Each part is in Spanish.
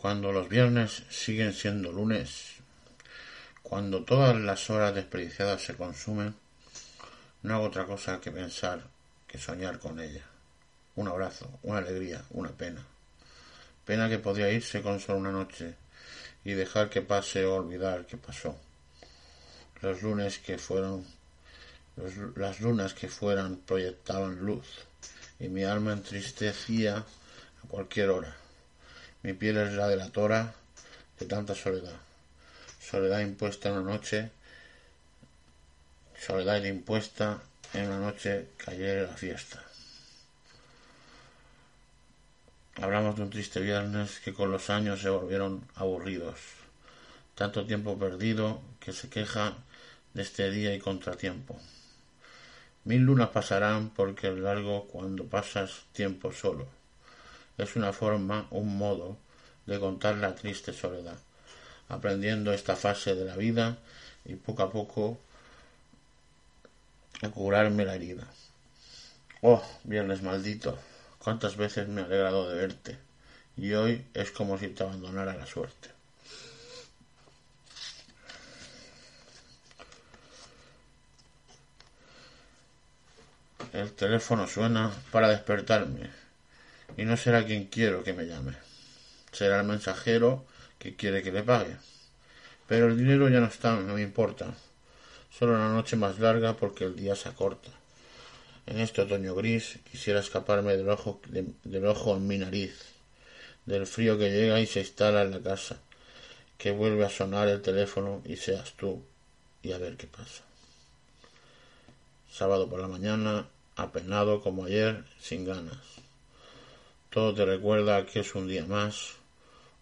Cuando los viernes siguen siendo lunes, cuando todas las horas desperdiciadas se consumen, no hago otra cosa que pensar, que soñar con ella. Un abrazo, una alegría, una pena. Pena que podría irse con solo una noche y dejar que pase o olvidar que pasó. Los lunes que fueron, las lunas que fueran proyectaban luz y mi alma entristecía a cualquier hora. Mi piel es la de la tora de tanta soledad. Soledad impuesta en una noche, soledad impuesta en una noche que ayer era fiesta. Hablamos de un triste viernes que con los años se volvieron aburridos. Tanto tiempo perdido que se queja de este día y contratiempo. Mil lunas pasarán porque es largo cuando pasas tiempo solo es una forma, un modo de contar la triste soledad, aprendiendo esta fase de la vida y poco a poco a curarme la herida. Oh, viernes maldito, cuántas veces me he alegrado de verte, y hoy es como si te abandonara la suerte. El teléfono suena para despertarme y no será quien quiero que me llame. Será el mensajero que quiere que le pague. Pero el dinero ya no está, no me importa. Solo una noche más larga porque el día se acorta. En este otoño gris quisiera escaparme del ojo, del ojo en mi nariz, del frío que llega y se instala en la casa, que vuelve a sonar el teléfono y seas tú, y a ver qué pasa. Sábado por la mañana, apenado como ayer, sin ganas. Todo te recuerda que es un día más,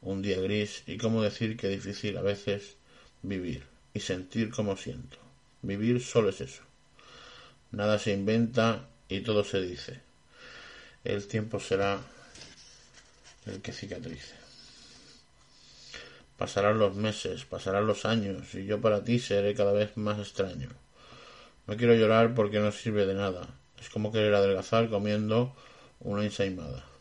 un día gris, y cómo decir que difícil a veces vivir y sentir como siento. Vivir solo es eso. Nada se inventa y todo se dice. El tiempo será el que cicatrice. Pasarán los meses, pasarán los años, y yo para ti seré cada vez más extraño. No quiero llorar porque no sirve de nada. Es como querer adelgazar comiendo una ensaimada.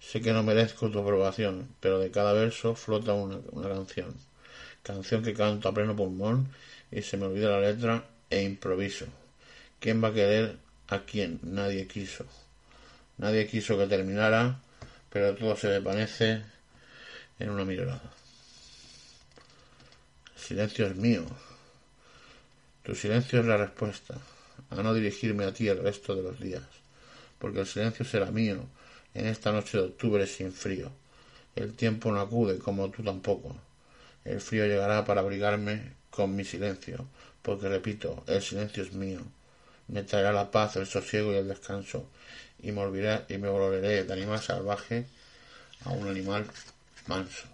Sé que no merezco tu aprobación, pero de cada verso flota una, canción. Canción que canto a pleno pulmón y se me olvida la letra e improviso. ¿Quién va a querer a quién? Nadie quiso. Nadie quiso que terminara, pero todo se desvanece en una mirada. El silencio es mío. Tu silencio es la respuesta a no dirigirme a ti el resto de los días, porque el silencio será mío en esta noche de octubre sin frío. El tiempo no acude, como tú tampoco. El frío llegará para abrigarme con mi silencio, porque repito, el silencio es mío. Me traerá la paz, el sosiego y el descanso, y me, olvidaré, y me volveré de animal salvaje a un animal manso.